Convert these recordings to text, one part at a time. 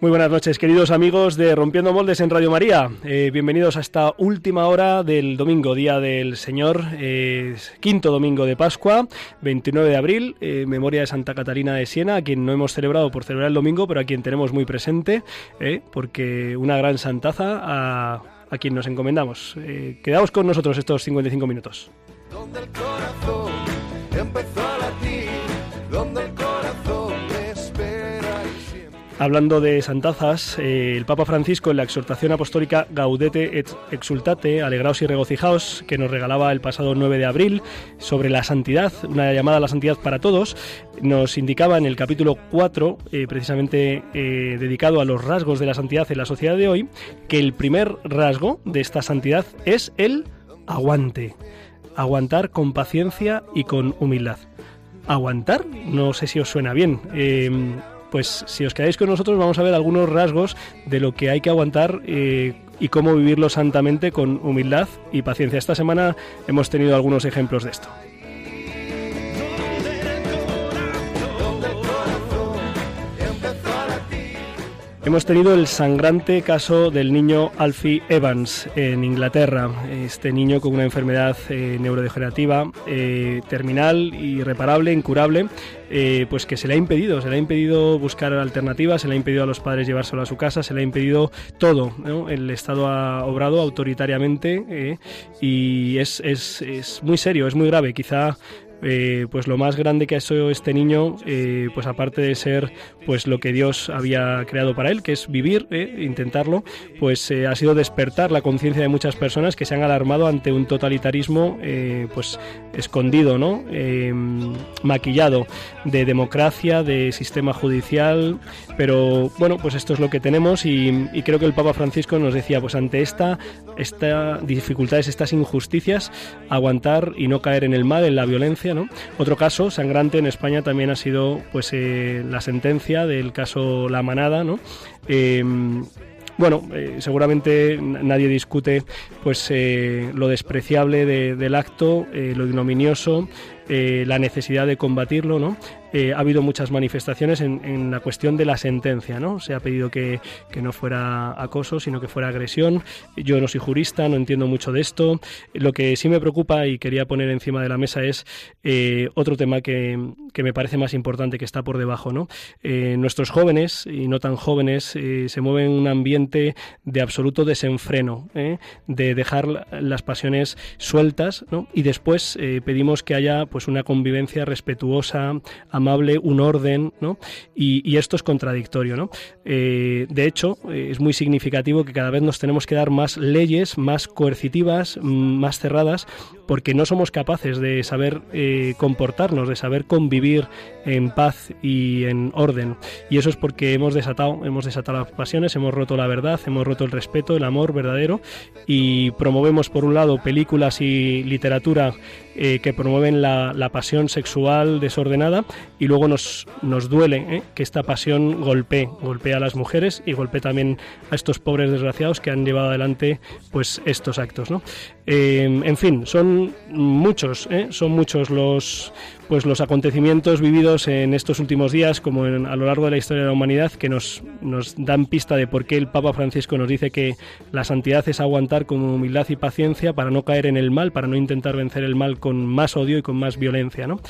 Muy buenas noches, queridos amigos de Rompiendo Moldes en Radio María. Eh, bienvenidos a esta última hora del domingo, Día del Señor, eh, quinto domingo de Pascua, 29 de abril, eh, memoria de Santa Catalina de Siena, a quien no hemos celebrado por celebrar el domingo, pero a quien tenemos muy presente, porque una gran santaza a, a quien nos encomendamos. quedaos con nosotros estos 55 minutos. Donde el Hablando de santazas, eh, el Papa Francisco en la exhortación apostólica Gaudete et Exultate, alegraos y regocijaos, que nos regalaba el pasado 9 de abril sobre la santidad, una llamada a la santidad para todos, nos indicaba en el capítulo 4, eh, precisamente eh, dedicado a los rasgos de la santidad en la sociedad de hoy, que el primer rasgo de esta santidad es el aguante. Aguantar con paciencia y con humildad. Aguantar, no sé si os suena bien pues si os quedáis con nosotros vamos a ver algunos rasgos de lo que hay que aguantar eh, y cómo vivirlo santamente con humildad y paciencia. Esta semana hemos tenido algunos ejemplos de esto. Hemos tenido el sangrante caso del niño Alfie Evans en Inglaterra. Este niño con una enfermedad eh, neurodegenerativa eh, terminal, irreparable, incurable, eh, pues que se le ha impedido, se le ha impedido buscar alternativas, se le ha impedido a los padres llevárselo a su casa, se le ha impedido todo. El Estado ha obrado autoritariamente y es, es, es muy serio, es muy grave. Quizá eh, pues lo más grande que ha hecho este niño, eh, pues aparte de ser pues lo que Dios había creado para él, que es vivir, eh, intentarlo, pues ha sido despertar la conciencia de muchas personas que se han alarmado ante un totalitarismo pues escondido, ¿no? maquillado de democracia, de sistema judicial, pero bueno, pues esto es lo que tenemos y, creo que el Papa Francisco nos decía, pues ante esta, esta dificultades, estas injusticias, aguantar y no caer en el mal, en la violencia, otro caso sangrante en España también ha sido pues eh, la sentencia del caso La Manada, ¿no? Em, bueno, eh, seguramente nadie discute pues eh, lo despreciable del acto, lo ignominioso, la necesidad de combatirlo, ¿no? Eh, ha habido muchas manifestaciones en, la cuestión de la sentencia, ¿no? Se ha pedido que, no fuera acoso, sino que fuera agresión. Yo no soy jurista, no entiendo mucho de esto. Lo que sí me preocupa y quería poner encima de la mesa es eh, otro tema que, me parece más importante, que está por debajo. Eh, nuestros jóvenes, y no tan jóvenes, se mueven en un ambiente de absoluto desenfreno, de dejar las pasiones sueltas, ¿no? Y después pedimos que haya pues una convivencia respetuosa, amable, un orden, ¿no? Y, esto es contradictorio, ¿no? Eh, de hecho, eh, es muy significativo que cada vez nos tenemos que dar más leyes, más coercitivas, mm, más cerradas, porque no somos capaces de saber eh, comportarnos, de saber convivir en paz y en orden. Y eso es porque hemos desatado, hemos desatado las pasiones, hemos roto la verdad, hemos roto el respeto, el amor verdadero y promovemos por un lado películas y literatura que promueven la, la, pasión sexual desordenada y luego nos, nos duele ¿eh? que esta pasión golpee, golpee a las mujeres y golpee también a estos pobres desgraciados que han llevado adelante pues estos actos. ¿no? Eh, en fin, son muchos, ¿eh? son muchos los pues los acontecimientos vividos en estos últimos días, como a lo largo de la historia de la humanidad, que nos, dan pista de por qué el Papa Francisco nos dice que la santidad es aguantar con humildad y paciencia para no caer en el mal, para no intentar vencer el mal con más odio y con más violencia. ¿no?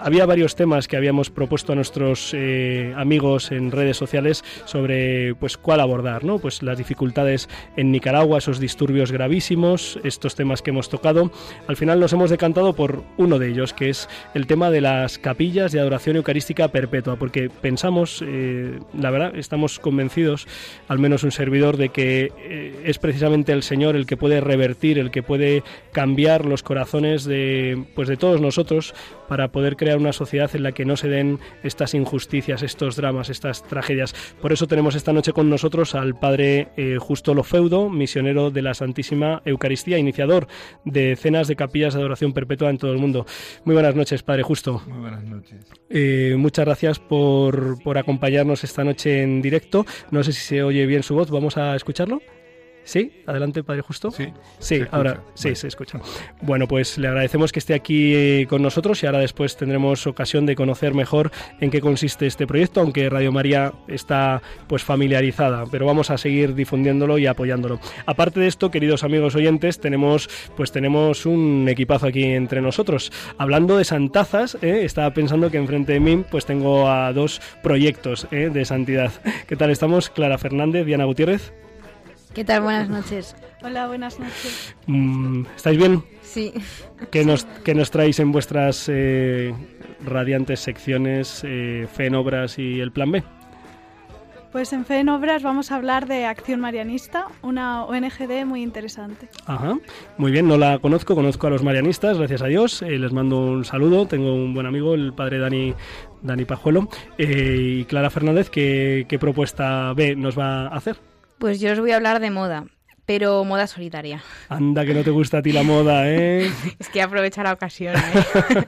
Había varios temas que habíamos propuesto a nuestros eh, amigos en redes sociales sobre pues cuál abordar, ¿no? Pues las dificultades en Nicaragua, esos disturbios gravísimos, estos temas que hemos tocado. Al final nos hemos decantado por uno de ellos, que es el tema de las capillas de adoración eucarística perpetua, porque pensamos, eh, la verdad, estamos convencidos, al menos un servidor, de que eh, es precisamente el Señor el que puede revertir, el que puede cambiar los corazones de pues de todos nosotros para poder crear una sociedad en la que no se den estas injusticias, estos dramas, estas tragedias. Por eso tenemos esta noche con nosotros al padre eh, Justo Lofeudo, misionero de la Santísima Eucaristía, iniciador de cenas de capillas de adoración perpetua en todo el mundo. Muy buenas noches, padre Justo. Muy buenas noches. Eh, muchas gracias por, por acompañarnos esta noche en directo. No sé si se oye bien su voz, vamos a escucharlo. Sí, adelante, Padre Justo. Sí, sí, ahora sí, se escucha. Bueno, pues le agradecemos que esté aquí eh, con nosotros y ahora después tendremos ocasión de conocer mejor en qué consiste este proyecto, aunque Radio María está pues familiarizada, pero vamos a seguir difundiéndolo y apoyándolo. Aparte de esto, queridos amigos oyentes, tenemos pues tenemos un equipazo aquí entre nosotros. Hablando de santazas, eh, estaba pensando que enfrente de mí pues tengo a dos proyectos eh, de santidad. ¿Qué tal estamos? Clara Fernández, Diana Gutiérrez. ¿Qué tal? Buenas noches. Hola, buenas noches. Mm, ¿Estáis bien? Sí. ¿Qué nos, qué nos traéis en vuestras eh, radiantes secciones eh, Fe en Obras y el Plan B? Pues en Fe en Obras vamos a hablar de Acción Marianista, una ONGD muy interesante. Ajá, muy bien, no la conozco, conozco a los marianistas, gracias a Dios, eh, les mando un saludo, tengo un buen amigo, el padre Dani, Dani Pajuelo, eh, y Clara Fernández, ¿qué, ¿qué propuesta B nos va a hacer? Pues yo os voy a hablar de moda, pero moda solidaria. Anda, que no te gusta a ti la moda, ¿eh? es que aprovecha la ocasión. ¿eh?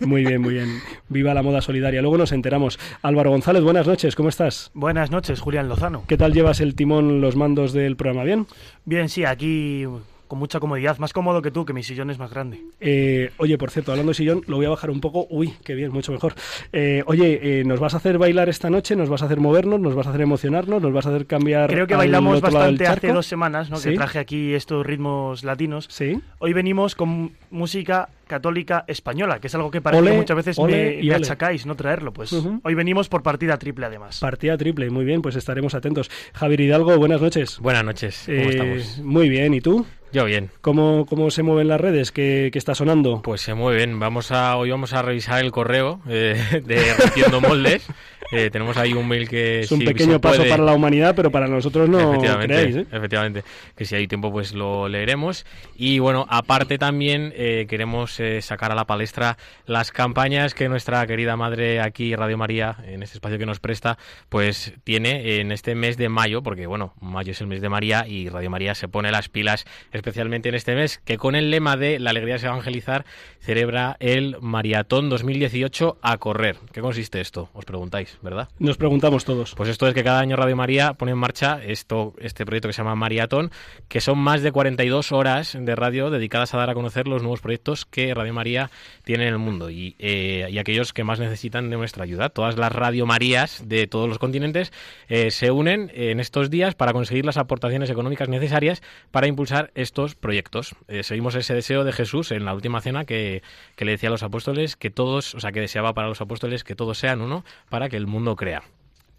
muy bien, muy bien. Viva la moda solidaria. Luego nos enteramos. Álvaro González, buenas noches, ¿cómo estás? Buenas noches, Julián Lozano. ¿Qué tal llevas el timón, los mandos del programa? ¿Bien? Bien, sí, aquí con mucha comodidad, más cómodo que tú, que mi sillón es más grande. Eh, oye, por cierto, hablando de sillón, lo voy a bajar un poco. Uy, qué bien, mucho mejor. Eh, oye, eh, ¿nos vas a hacer bailar esta noche? ¿Nos vas a hacer movernos? ¿Nos vas a hacer emocionarnos? ¿Nos vas a hacer cambiar? Creo que bailamos bastante hace dos semanas, ¿no? ¿Sí? Que traje aquí estos ritmos latinos. Sí. Hoy venimos con música católica española, que es algo que parece Ole, que muchas veces ole me, y me ole. achacáis no traerlo. Pues hoy venimos por partida triple además. Partida triple, muy bien, pues estaremos atentos. Javier Hidalgo, buenas noches. Buenas noches, ¿cómo Eh, estamos? Muy bien, ¿y tú? Yo bien. ¿Cómo, cómo se mueven las redes? ¿Qué, qué está sonando? Pues se mueven. Vamos a, hoy vamos a revisar el correo eh, de Rompiendo Moldes. Eh, tenemos ahí un mail que es un si pequeño paso puede- para la humanidad, pero para nosotros no efectivamente, creáis, ¿eh? efectivamente, que si hay tiempo pues lo leeremos. Y bueno, aparte también eh, queremos eh, sacar a la palestra las campañas que nuestra querida madre aquí, Radio María, en este espacio que nos presta, pues tiene en este mes de mayo, porque bueno, mayo es el mes de María y Radio María se pone las pilas especialmente en este mes, que con el lema de La alegría es evangelizar celebra el Maratón 2018 a correr. ¿Qué consiste esto? Os preguntáis, ¿verdad? Nos preguntamos todos. Pues esto es que cada año Radio María pone en marcha esto, este proyecto que se llama Maratón, que son más de 42 horas de radio dedicadas a dar a conocer los nuevos proyectos que Radio María tiene en el mundo y, eh, y aquellos que más necesitan de nuestra ayuda. Todas las Radio Marías de todos los continentes eh, se unen en estos días para conseguir las aportaciones económicas necesarias para impulsar estos proyectos. Eh, seguimos ese deseo de Jesús en la última cena que, que le decía a los apóstoles que todos, o sea, que deseaba para los apóstoles que todos sean uno para que el mundo crea.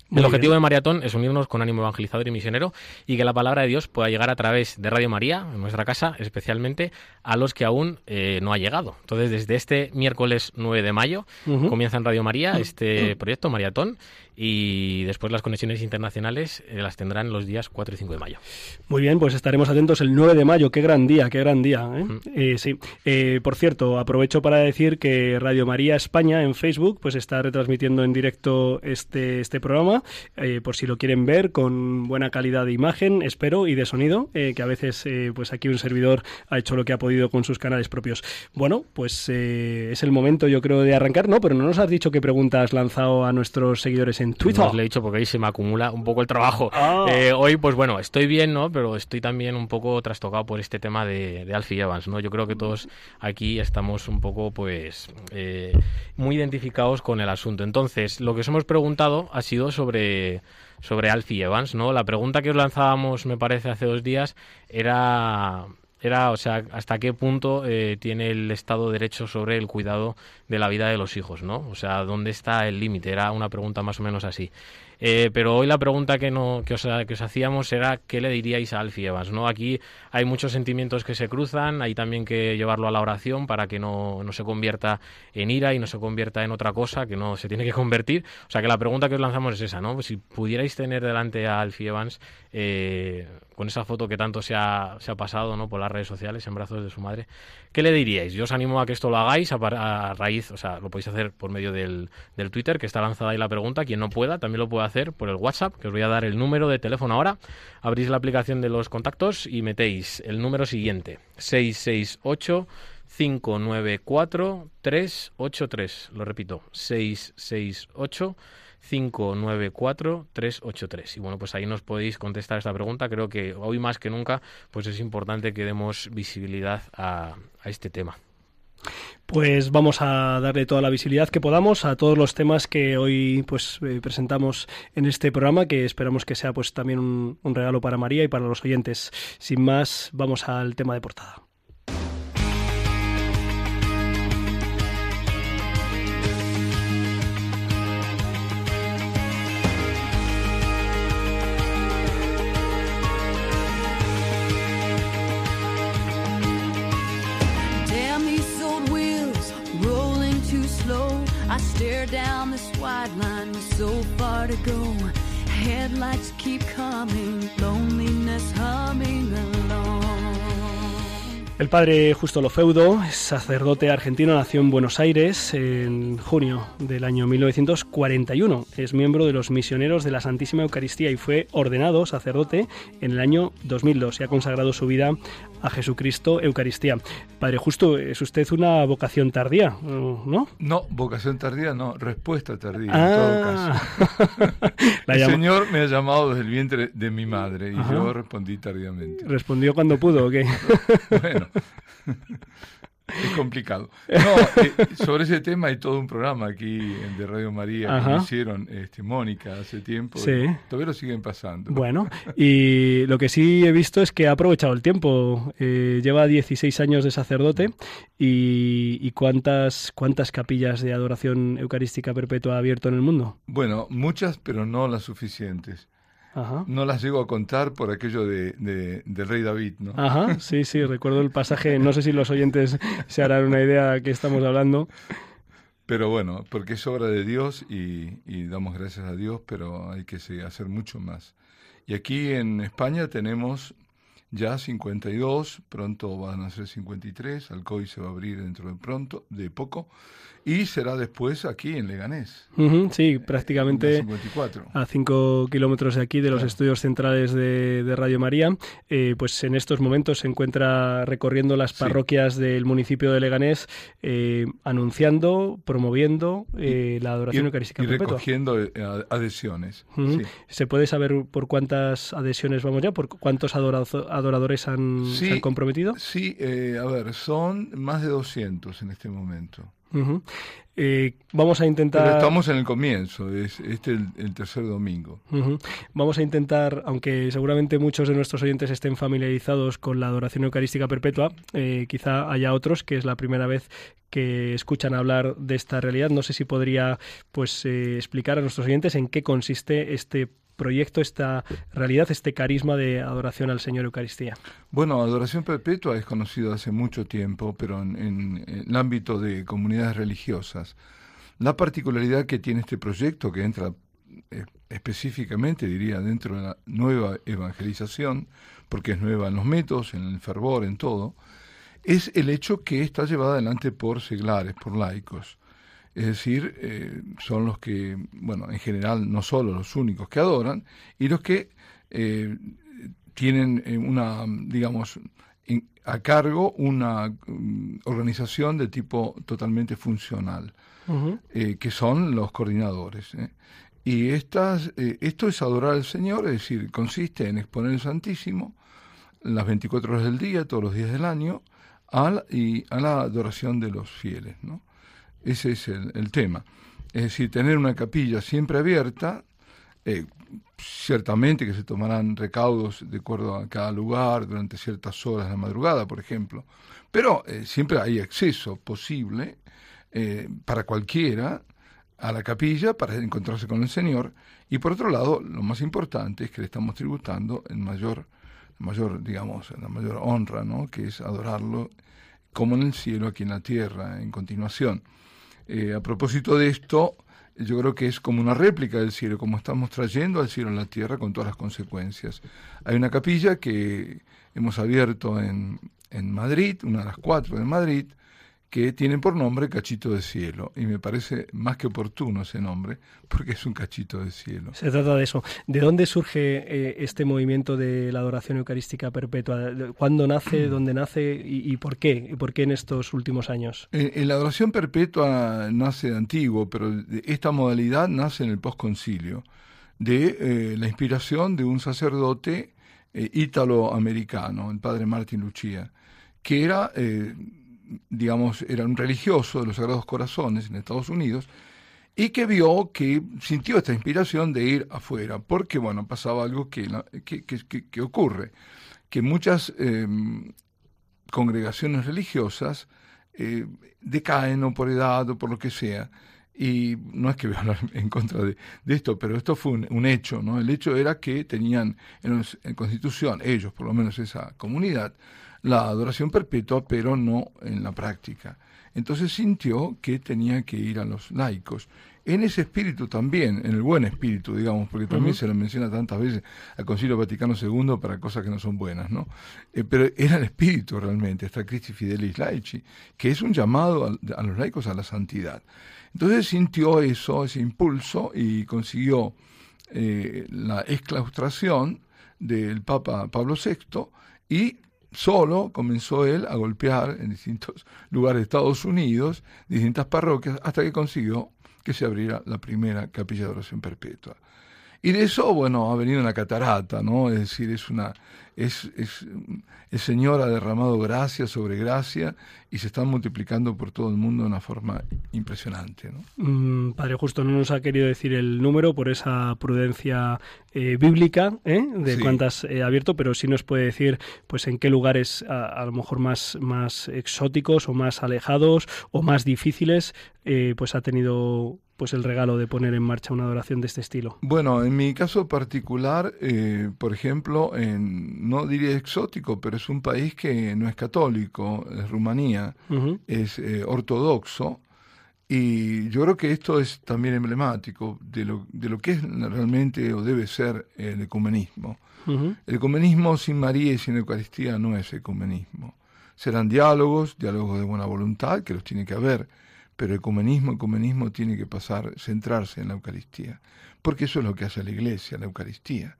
Muy el objetivo bien. de Maratón es unirnos con ánimo evangelizador y misionero y que la palabra de Dios pueda llegar a través de Radio María, en nuestra casa, especialmente a los que aún eh, no ha llegado. Entonces, desde este miércoles 9 de mayo comienza en Radio María este proyecto, Maratón, y después las conexiones internacionales eh, las tendrán los días 4 y 5 de mayo. Muy bien, pues estaremos atentos el 9 de mayo. Qué gran día, qué gran día. ¿eh? Mm. Eh, sí. Eh, por cierto, aprovecho para decir que Radio María España en Facebook pues está retransmitiendo en directo este, este programa, eh, por si lo quieren ver, con buena calidad de imagen, espero, y de sonido, eh, que a veces eh, pues aquí un servidor ha hecho lo que ha podido con sus canales propios. Bueno, pues eh, es el momento yo creo de arrancar, ¿no? Pero no nos has dicho qué pregunta has lanzado a nuestros seguidores en Twitter. No os lo he dicho porque ahí se me acumula un poco el trabajo. Ah. Eh, hoy, pues bueno, estoy bien, ¿no? Pero estoy también un poco trastocado por este tema de, de Alfie Evans, ¿no? Yo creo que todos aquí estamos un poco, pues, eh, muy identificados con el asunto. Entonces, lo que os hemos preguntado ha sido sobre sobre Alfie Evans, ¿no? La pregunta que os lanzábamos, me parece, hace dos días era era, o sea, hasta qué punto eh, tiene el Estado derecho sobre el cuidado de la vida de los hijos, ¿no? O sea, ¿dónde está el límite? Era una pregunta más o menos así. Eh, pero hoy la pregunta que, no, que, os, que os hacíamos era ¿qué le diríais a Alfie Evans? ¿no? Aquí hay muchos sentimientos que se cruzan, hay también que llevarlo a la oración para que no, no se convierta en ira y no se convierta en otra cosa que no se tiene que convertir. O sea que la pregunta que os lanzamos es esa, ¿no? Si pudierais tener delante a Alfie Evans, eh, con esa foto que tanto se ha, pasado ¿no? por las redes sociales en brazos de su madre, ¿qué le diríais? Yo os animo a que esto lo hagáis a, raíz, o sea, lo podéis hacer por medio del, del Twitter, que está lanzada ahí la pregunta. Quien no pueda, también lo puede hacer por el WhatsApp, que os voy a dar el número de teléfono ahora. Abrís la aplicación de los contactos y metéis el número siguiente, 668 594 383. Lo repito, 668 594 383. Y bueno, pues ahí nos podéis contestar esta pregunta. Creo que hoy más que nunca pues es importante que demos visibilidad a, a este tema. Pues vamos a darle toda la visibilidad que podamos a todos los temas que hoy pues eh, presentamos en este programa, que esperamos que sea pues también un, un regalo para María y para los oyentes. Sin más, vamos al tema de portada. El padre Justo Lofeudo, sacerdote argentino, nació en Buenos Aires en junio del año 1941. Es miembro de los misioneros de la Santísima Eucaristía y fue ordenado sacerdote en el año 2002 y ha consagrado su vida a Jesucristo Eucaristía. Padre Justo, es usted una vocación tardía, ¿no? No, vocación tardía, no, respuesta tardía Ah. en todo caso. La el Señor me ha llamado desde el vientre de mi madre y Ajá. yo respondí tardíamente. ¿Respondió cuando pudo o qué? Bueno, es complicado. No, eh, sobre ese tema hay todo un programa aquí en de Radio María que Ajá. hicieron este, Mónica hace tiempo. Sí. Todavía lo siguen pasando. Bueno, y lo que sí he visto es que ha aprovechado el tiempo. Eh, lleva 16 años de sacerdote y, y cuántas, cuántas capillas de adoración eucarística perpetua ha abierto en el mundo. Bueno, muchas, pero no las suficientes. Ajá. No las llego a contar por aquello de, de- del rey David, ¿no? Ajá, sí, sí, recuerdo el pasaje. No sé si los oyentes se harán una idea de qué estamos hablando. Pero bueno, porque es obra de Dios y, y damos gracias a Dios, pero hay que hacer mucho más. Y aquí en España tenemos ya 52, pronto van a ser 53, Alcoy se va a abrir dentro de pronto, de poco, y será después aquí en Leganés. Sí, la prácticamente 54. a 5 kilómetros de aquí, de los Claro. estudios centrales de, de Radio María, eh, pues en estos momentos se encuentra recorriendo las Sí. parroquias del municipio de Leganés, eh, anunciando, promoviendo eh, la adoración y, eucarística y perpetua. recogiendo eh, adhesiones. Sí. ¿Se puede saber por cuántas adhesiones vamos ya? ¿Por cuántos adoradores han, Sí. se han comprometido? Sí, eh, a ver, son más de 200 en este momento. Eh, vamos a intentar... Pero estamos en el comienzo, es este el, el tercer domingo. Vamos a intentar, aunque seguramente muchos de nuestros oyentes estén familiarizados con la adoración eucarística perpetua, eh, quizá haya otros que es la primera vez que escuchan hablar de esta realidad. No sé si podría pues eh, explicar a nuestros oyentes en qué consiste este proyecto, esta realidad, este carisma de adoración al Señor Eucaristía. Bueno, adoración perpetua es conocido hace mucho tiempo, pero en, el ámbito de comunidades religiosas. La particularidad que tiene este proyecto, que entra eh, específicamente, diría, dentro de la nueva evangelización, porque es nueva en los métodos, en el fervor, en todo, es el hecho que está llevada adelante por seglares, por laicos. Es decir, eh, son los que, bueno, en general no solo los únicos que adoran, y los que eh, tienen eh, una, digamos, en- a cargo una mm, organización de tipo totalmente funcional, eh, que son los coordinadores. Y estas, esto es adorar al Señor, es decir, consiste en exponer el Santísimo las 24 horas del día, todos los días del año, a la, y a la adoración de los fieles. ¿no? Ese es el, el tema. Es decir, tener una capilla siempre abierta, eh, ciertamente que se tomarán recaudos de acuerdo a cada lugar durante ciertas horas de la madrugada, por ejemplo, pero eh, siempre hay acceso posible eh, para cualquiera a la capilla para encontrarse con el Señor. Y por otro lado lo más importante es que le estamos tributando el mayor mayor digamos la mayor honra no que es adorarlo como en el cielo aquí en la tierra en continuación Eh, a propósito de esto yo creo que es como una réplica del cielo, como estamos trayendo al cielo a la tierra con todas las consecuencias. Hay una capilla que hemos abierto en, en Madrid, una de las cuatro de Madrid, que tiene por nombre Cachito de Cielo. Y me parece más que oportuno ese nombre, porque es un cachito de cielo. Se trata de eso. ¿De dónde surge eh, este movimiento de la adoración eucarística perpetua? ¿Cuándo nace? ¿Dónde nace? Y, por qué? ¿Y por qué en estos últimos años? Eh, la adoración perpetua nace de antiguo, pero esta modalidad nace en el posconcilio, de eh, la inspiración de un sacerdote ítalo-americano, el padre Martín Lucia, que era digamos, era un religioso de los Sagrados Corazones en Estados Unidos, y que vio que sintió esta inspiración de ir afuera, porque, bueno, pasaba algo que, que, ocurre, que muchas em, congregaciones religiosas eh, decaen o por edad o por lo que sea, y no es que voy a hablar en contra de, esto, pero esto fue un, hecho, ¿no? El hecho era que tenían en, en Constitución, ellos, por lo menos esa comunidad, la adoración perpetua, pero no en la práctica. Entonces sintió que tenía que ir a los laicos. En ese espíritu también, en el buen espíritu, digamos, porque también se lo menciona tantas veces al Concilio Vaticano II para cosas que no son buenas, ¿no? Eh, pero era el espíritu realmente, esta Christi Fidelis Laici, que es un llamado a, los laicos a la santidad. Entonces sintió eso, ese impulso, y consiguió eh, la exclaustración del Papa Pablo VI y solo comenzó él a golpear en distintos lugares de Estados Unidos, distintas parroquias, hasta que consiguió que se abriera la primera capilla de oración perpetua. Y de eso, bueno, ha venido una catarata, ¿no? Es decir, es una, es, es, el Señor ha derramado gracia sobre gracia y se están multiplicando por todo el mundo de una forma impresionante. ¿no? Mm, padre Justo no nos ha querido decir el número por esa prudencia eh, bíblica ¿eh? de cuántas ha abierto, pero sí nos puede decir pues en qué lugares a, lo mejor más, más exóticos o más alejados o más difíciles eh, pues ha tenido pues el regalo de poner en marcha una adoración de este estilo? Bueno, en mi caso particular, eh, por ejemplo, en, no diría exótico, pero es un país que no es católico, es Rumanía, es eh, ortodoxo, y yo creo que esto es también emblemático de lo, de lo que es realmente o debe ser el ecumenismo. El ecumenismo sin María y sin Eucaristía no es ecumenismo. Serán diálogos, diálogos de buena voluntad, que los tiene que haber, pero ecumenismo, ecumenismo tiene que pasar, centrarse en la Eucaristía, porque eso es lo que hace la Iglesia, la Eucaristía.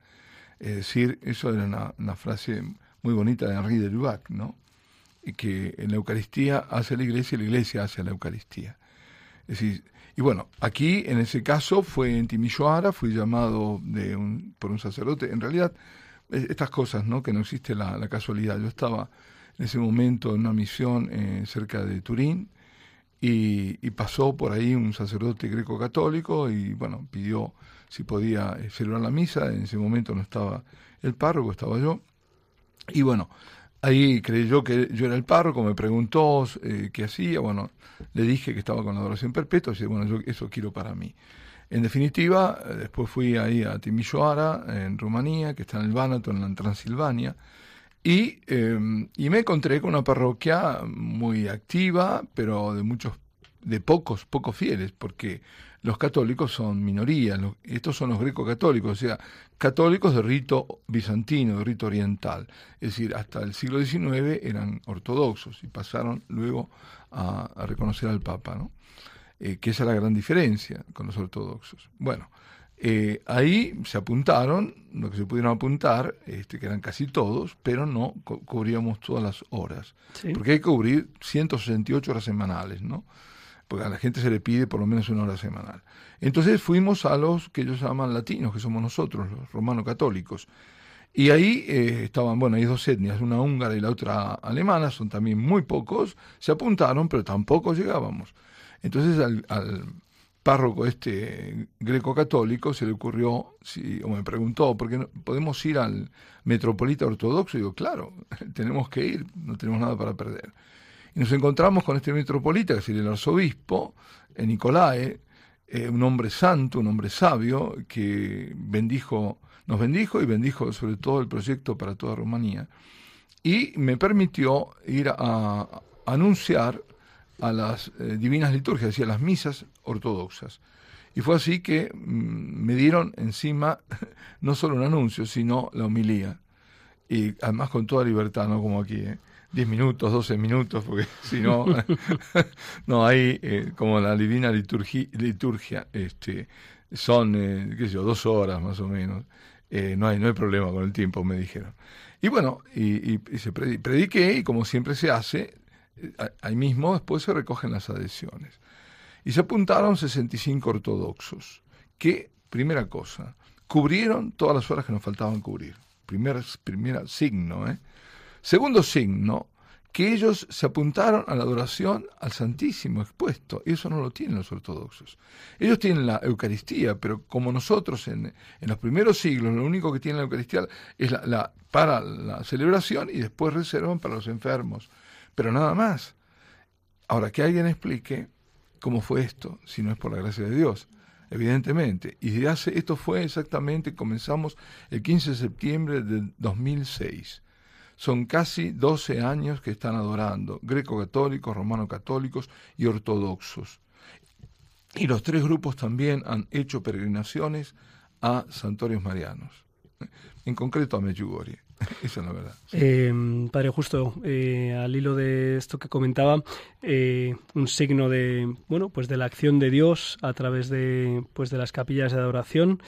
Es decir, eso era una, frase muy bonita de Henri de Lubac, ¿no? Y que en la Eucaristía hace la Iglesia y la Iglesia hace la Eucaristía. Es decir, y bueno, aquí en ese caso fue en Timisoara, fui llamado de un, por un sacerdote. En realidad, estas cosas, ¿no? Que no existe la, casualidad. Yo estaba en ese momento en una misión eh, cerca de Turín, y, pasó por ahí un sacerdote greco católico y bueno, pidió si podía eh, celebrar la misa, en ese momento no estaba el párroco, estaba yo, y bueno, ahí creyó que yo era el párroco, me preguntó eh, qué hacía, bueno, le dije que estaba con la adoración perpetua, y bueno, yo eso quiero para mí. En definitiva, eh, después fui ahí a Timisoara, en Rumanía, que está en el Bánato, en Transilvania, y, em, y, me encontré con una parroquia muy activa, pero de muchos, de pocos, pocos fieles, porque los católicos son minorías, estos son los greco-católicos, o sea, católicos de rito bizantino, de rito oriental. Es decir, hasta el siglo XIX eran ortodoxos y pasaron luego a, reconocer al Papa, ¿no? Eh, que esa es la gran diferencia con los ortodoxos. Bueno, eh, ahí se apuntaron, lo que se pudieron apuntar, este, que eran casi todos, pero no cubríamos todas las horas. Porque hay que cubrir 168 horas semanales, ¿no? Porque a la gente se le pide por lo menos una hora semanal. Entonces fuimos a los que ellos llaman latinos, que somos nosotros, los romanos católicos. Y ahí eh, estaban, bueno, hay dos etnias, una húngara y la otra alemana, son también muy pocos, se apuntaron, pero tampoco llegábamos. Entonces al párroco este greco-católico se le ocurrió, si, o me preguntó, ¿por qué podemos ir al metropolita ortodoxo? Y digo, claro, tenemos que ir, no tenemos nada para perder. Y nos encontramos con este metropolita, es el arzobispo, eh, Nicolae, eh, un hombre santo, un hombre sabio, que bendijo, nos bendijo y bendijo sobre todo el proyecto para toda Rumanía. Y me permitió ir a anunciar a las eh, divinas liturgias, y a las misas ortodoxas. Y fue así que mm, me dieron encima no solo un anuncio, sino la homilía. Y además con toda libertad, no como aquí. 10 minutos, 12 minutos, porque si no, no hay eh, como la divina liturgia, liturgia este, son, eh, qué sé yo, dos horas más o menos. Eh, no, hay, no hay problema con el tiempo, me dijeron. Y bueno, y, y, se prediqué, y como siempre se hace, eh, ahí mismo después se recogen las adhesiones. Y se apuntaron 65 ortodoxos, que, primera cosa, cubrieron todas las horas que nos faltaban cubrir. Primer, primer signo, ¿eh? Segundo signo, que ellos se apuntaron a la adoración al Santísimo expuesto. Eso no lo tienen los ortodoxos. Ellos tienen la Eucaristía, pero como nosotros en, los primeros siglos, lo único que tienen la Eucaristía es la, para la celebración y después reservan para los enfermos. Pero nada más. Ahora, que alguien explique cómo fue esto, si no es por la gracia de Dios evidentemente. Y hace, esto fue exactamente, comenzamos el 15 de septiembre de 2006. Son casi 12 años que están adorando, greco-católicos, romano-católicos y ortodoxos. Y los tres grupos también han hecho peregrinaciones a santuarios marianos, en concreto a Medjugorje. Esa es la verdad. Eh, padre, justo eh, al hilo de esto que comentaba, eh, un signo de bueno, pues de la acción de Dios a través de pues de las capillas de adoración.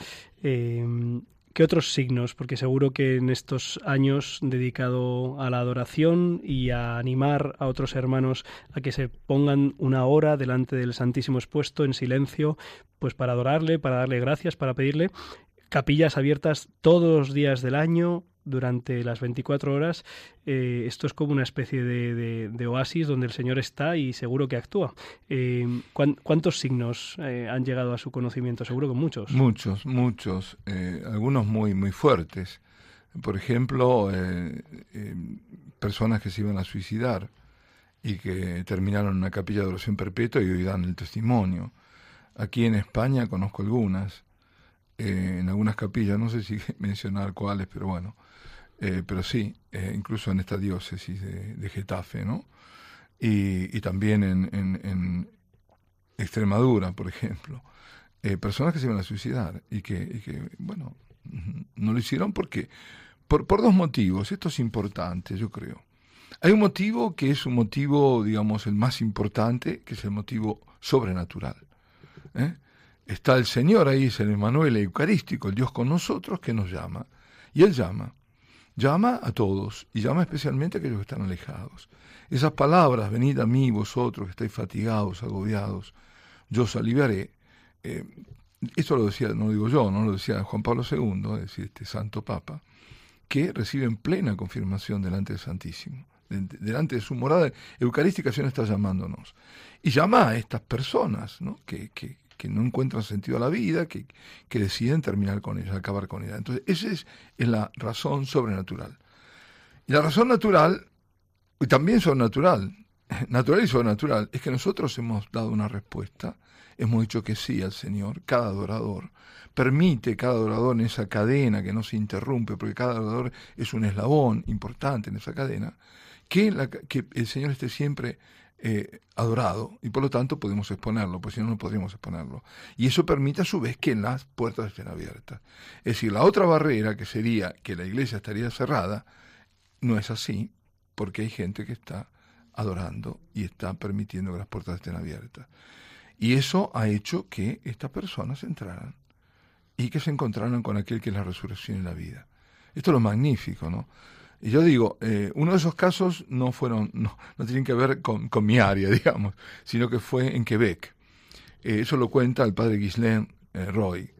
¿Qué otros signos? Porque seguro que en estos años dedicado a la adoración y a animar a otros hermanos a que se pongan una hora delante del Santísimo expuesto en silencio, pues para adorarle, para darle gracias, para pedirle, capillas abiertas todos los días del año, durante las 24 horas, eh, esto es como una especie de, oasis donde el Señor está y seguro que actúa. Eh, ¿Cuántos signos eh, han llegado a su conocimiento? Seguro que muchos. Muchos, muchos. algunos muy, muy fuertes. Por ejemplo, personas que se iban a suicidar y que terminaron en una capilla de oración perpetua y hoy dan el testimonio. Aquí en España conozco algunas. en algunas capillas, no sé si mencionar cuáles, pero bueno, eh, pero sí, eh, incluso en esta diócesis de, Getafe, ¿no? Y, también en, Extremadura, por ejemplo, eh, personas que se iban a suicidar y que, bueno, no lo hicieron porque, por, por dos motivos, esto es importante, yo creo. Hay un motivo que es un motivo, digamos, el más importante, que es el motivo sobrenatural. Está el Señor ahí, es el Emanuel Eucarístico, el Dios con nosotros, que nos llama. Y Él llama. Llama a todos y llama especialmente a aquellos que están alejados. Esas palabras, venid a mí vosotros que estáis fatigados, agobiados, yo os aliviaré. Eh, esto lo decía, no lo digo yo, no lo decía Juan Pablo II, es decir, este santo papa, que reciben plena confirmación delante del Santísimo, delante de su morada eucarística, Señor está llamándonos. Y llama a estas personas ¿no? que, que, que no encuentran sentido a la vida, que, que deciden terminar con ella, acabar con ella. Entonces, esa es, la razón sobrenatural. Y la razón natural, y también sobrenatural, natural y sobrenatural, es que nosotros hemos dado una respuesta, hemos dicho que sí al Señor, cada adorador, permite cada adorador en esa cadena que no se interrumpe, porque cada adorador es un eslabón importante en esa cadena, que, que el Señor esté siempre eh, adorado y por lo tanto podemos exponerlo, pues si no, no podríamos exponerlo. Y eso permite a su vez que las puertas estén abiertas. Es decir, la otra barrera que sería que la iglesia estaría cerrada, no es así, porque hay gente que está adorando y está permitiendo que las puertas estén abiertas. Y eso ha hecho que estas personas entraran y que se encontraran con aquel que es la resurrección y la vida. Esto es lo magnífico, ¿no? Y yo digo, eh, uno de esos casos no fueron, no, no tienen que ver con, mi área, digamos, sino que fue en Quebec. Eh, eso lo cuenta el padre Ghislain eh, Roy,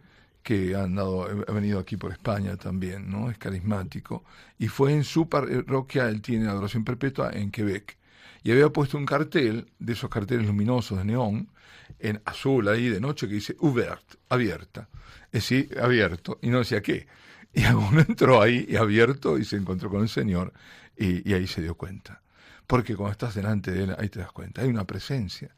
que ha, andado, ha venido aquí por España también, ¿no? Es carismático. Y fue en su parroquia, él tiene adoración perpetua en Quebec. Y había puesto un cartel, de esos carteles luminosos de neón, en azul ahí de noche, que dice ouvert, abierta. Es decir, abierto. Y no decía qué. Y uno entró ahí y abierto y se encontró con el Señor y, ahí se dio cuenta. Porque cuando estás delante de Él, ahí te das cuenta. Hay una presencia.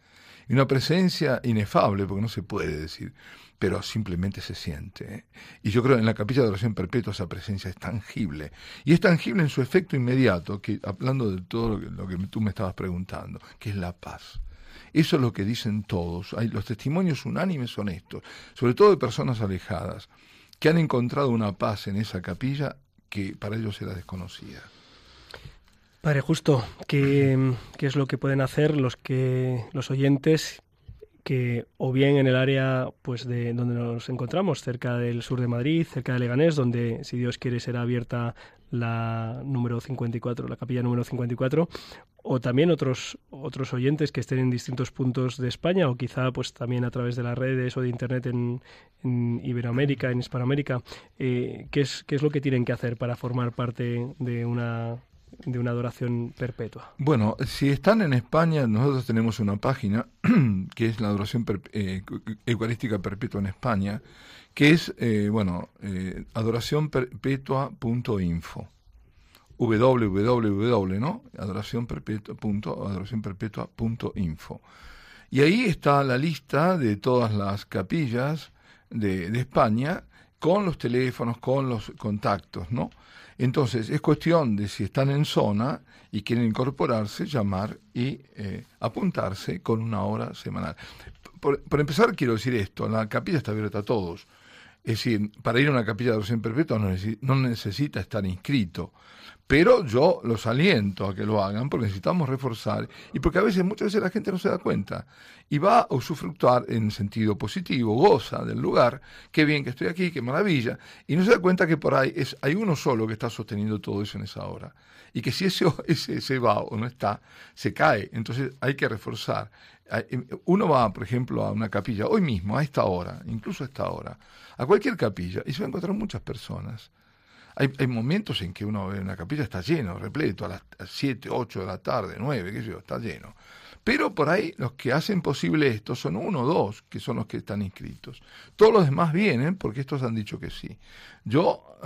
Y una presencia inefable, porque no se puede decir, pero simplemente se siente. ¿eh? Y yo creo que en la capilla de oración perpetua esa presencia es tangible. Y es tangible en su efecto inmediato, que hablando de todo lo que, tú me estabas preguntando, que es la paz. Eso es lo que dicen todos. Los testimonios unánimes son estos, sobre todo de personas alejadas, que han encontrado una paz en esa capilla que para ellos era desconocida. Padre Justo, ¿qué, ¿qué, es lo que pueden hacer los que los oyentes que o bien en el área pues de donde nos encontramos, cerca del sur de Madrid, cerca de Leganés, donde si Dios quiere será abierta la número 54, la capilla número 54, o también otros otros oyentes que estén en distintos puntos de España o quizá pues también a través de las redes o de internet en, en Iberoamérica, en Hispanoamérica, eh, ¿qué, es, ¿qué es lo que tienen que hacer para formar parte de una de una adoración perpetua? Bueno, si están en España, nosotros tenemos una página que es la adoración eh, eucarística perpetua en España, que es, eh, bueno, eh, adoracionperpetua.info www. Y ahí está la lista de todas las capillas de, España con los teléfonos, con los contactos, ¿no? Entonces, es cuestión de si están en zona y quieren incorporarse, llamar y eh, apuntarse con una hora semanal. Por, empezar, quiero decir esto, la capilla está abierta a todos. Es decir, para ir a una capilla de oración perpetua no necesita estar inscrito. Pero yo los aliento a que lo hagan porque necesitamos reforzar y porque a veces, muchas veces la gente no se da cuenta y va a usufructuar en sentido positivo, goza del lugar, qué bien que estoy aquí, qué maravilla, y no se da cuenta que por ahí es, hay uno solo que está sosteniendo todo eso en esa hora. Y que si ese, ese se va o no está, se cae, entonces hay que reforzar. Em, uno va, por ejemplo, a una capilla hoy mismo, a esta hora, incluso a esta hora, a cualquier capilla, y se va a encontrar muchas personas hay, hay, momentos en que uno ve una capilla, está lleno, repleto, a las 7, 8 de la tarde, 9, qué sé yo, está lleno. Pero por ahí los que hacen posible esto son uno o dos, que son los que están inscritos. Todos los demás vienen porque estos han dicho que sí. Yo,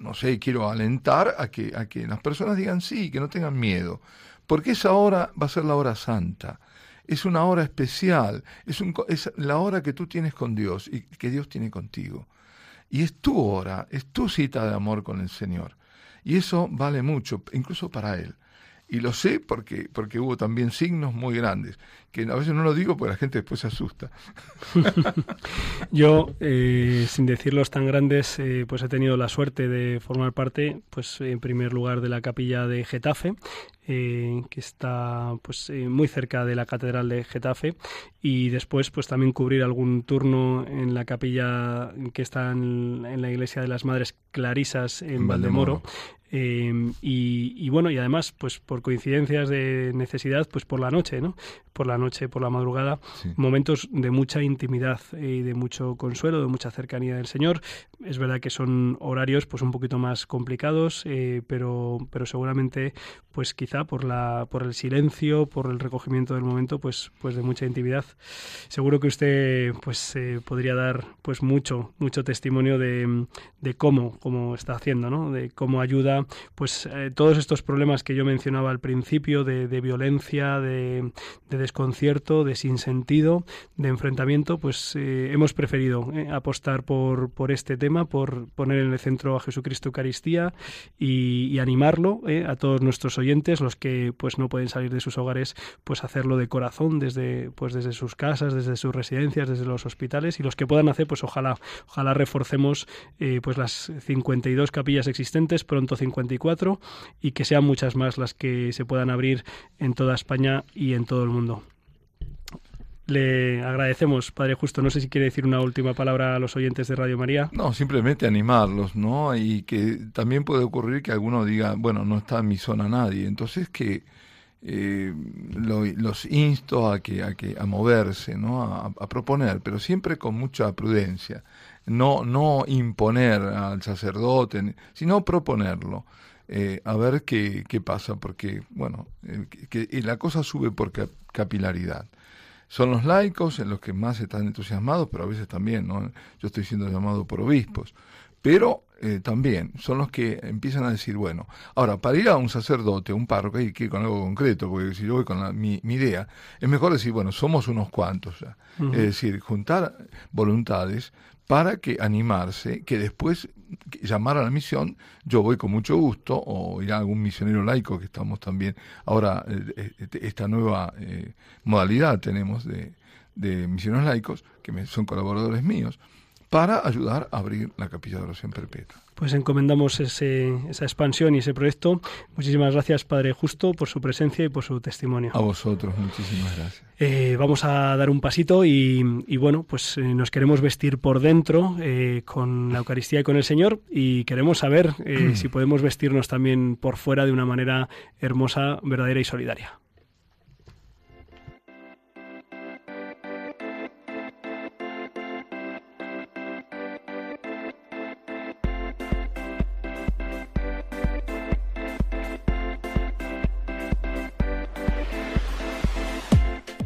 no sé, quiero alentar a que, a que las personas digan sí, que no tengan miedo, porque esa hora va a ser la hora santa. Es una hora especial, es, un, es la hora que tú tienes con Dios y que Dios tiene contigo. Y es tu hora, es tu cita de amor con el Señor. Y eso vale mucho, incluso para Él. Y lo sé porque, porque hubo también signos muy grandes, que a veces no lo digo porque la gente después se asusta. Yo, eh, sin decirlos tan grandes, eh, pues he tenido la suerte de formar parte, pues en primer lugar, de la capilla de Getafe, eh, que está pues muy cerca de la catedral de Getafe y después pues también cubrir algún turno en la capilla que está en, la iglesia de las Madres Clarisas en Valdemoro, Em, y, bueno, y además, pues por coincidencias de necesidad, pues por la noche, ¿no? Por la noche, por la madrugada, momentos de mucha intimidad y de mucho consuelo, de mucha cercanía del Señor. Es verdad que son horarios pues un poquito más complicados, eh, pero, pero seguramente, pues quizá por la, por el silencio, por el recogimiento del momento, pues, pues de mucha intimidad. Seguro que usted pues eh, podría dar pues mucho, mucho testimonio de, de cómo, cómo está haciendo, ¿no? De cómo ayuda pues eh, todos estos problemas que yo mencionaba al principio de, violencia, de, desconcierto, de sinsentido, de enfrentamiento, pues eh, hemos preferido eh, apostar por, este tema, por poner en el centro a Jesucristo Eucaristía y, animarlo a todos nuestros oyentes, los que pues no pueden salir de sus hogares, pues hacerlo de corazón desde pues desde sus casas, desde sus residencias, desde los hospitales y los que puedan hacer, pues ojalá ojalá reforcemos pues las 52 capillas existentes, pronto 50 y que sean muchas más las que se puedan abrir en toda España y en todo el mundo. Le agradecemos, Padre Justo. No sé si quiere decir una última palabra a los oyentes de Radio María. No, simplemente animarlos, ¿no? Y que también puede ocurrir que alguno diga, bueno, no está en mi zona nadie. Entonces que eh, los insto a que, a que a moverse, ¿no? a, proponer, pero siempre con mucha prudencia no, no imponer al sacerdote, sino proponerlo. Eh, a ver qué, qué, pasa, porque, bueno, que, la cosa sube por capilaridad. Son los laicos en los que más están entusiasmados, pero a veces también, ¿no? Yo estoy siendo llamado por obispos. Pero eh, también son los que empiezan a decir, bueno, ahora, para ir a un sacerdote, a un párroco, hay que ir con algo concreto, porque si yo voy con la- mi, mi idea, es mejor decir, bueno, somos unos cuantos ya. Es decir, juntar voluntades para que animarse, que después llamar a la misión, yo voy con mucho gusto, o ir a algún misionero laico, que estamos también, ahora eh, eh, esta nueva eh, modalidad tenemos de, de misioneros laicos, que son colaboradores míos, para ayudar a abrir la capilla de oración perpetua. Pues encomendamos ese, esa expansión y ese proyecto. Muchísimas gracias, Padre Justo, por su presencia y por su testimonio. A vosotros, muchísimas gracias. Eh, vamos a dar un pasito y, y bueno, pues eh, nos queremos vestir por dentro eh, con la Eucaristía y con el Señor y queremos saber eh, si podemos vestirnos también por fuera de una manera hermosa, verdadera y solidaria.